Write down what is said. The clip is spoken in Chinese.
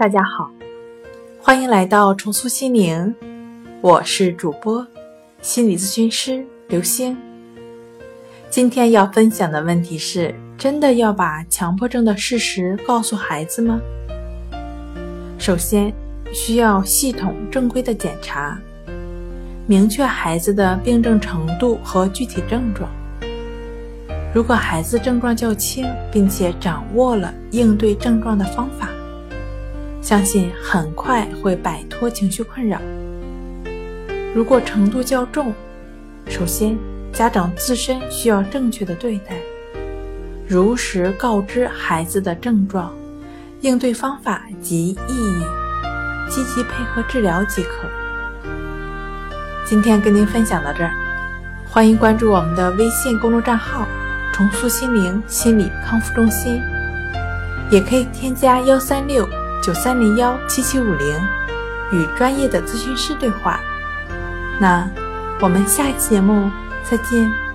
大家好，欢迎来到重塑心灵，我是主播心理咨询师刘星。今天要分享的问题是：真的要把强迫症的事实告诉孩子吗？首先，需要系统正规的检查，明确孩子的病症程度和具体症状。如果孩子症状较轻，并且掌握了应对症状的方法。相信很快会摆脱情绪困扰。如果程度较重，首先家长自身需要正确的对待，如实告知孩子的症状、应对方法及意义，积极配合治疗即可。今天跟您分享到这儿，欢迎关注我们的微信公众账号“重塑心灵心理康复中心”，也可以添加幺三六。九三零幺七七五零，与专业的咨询师对话。那我们下期节目再见。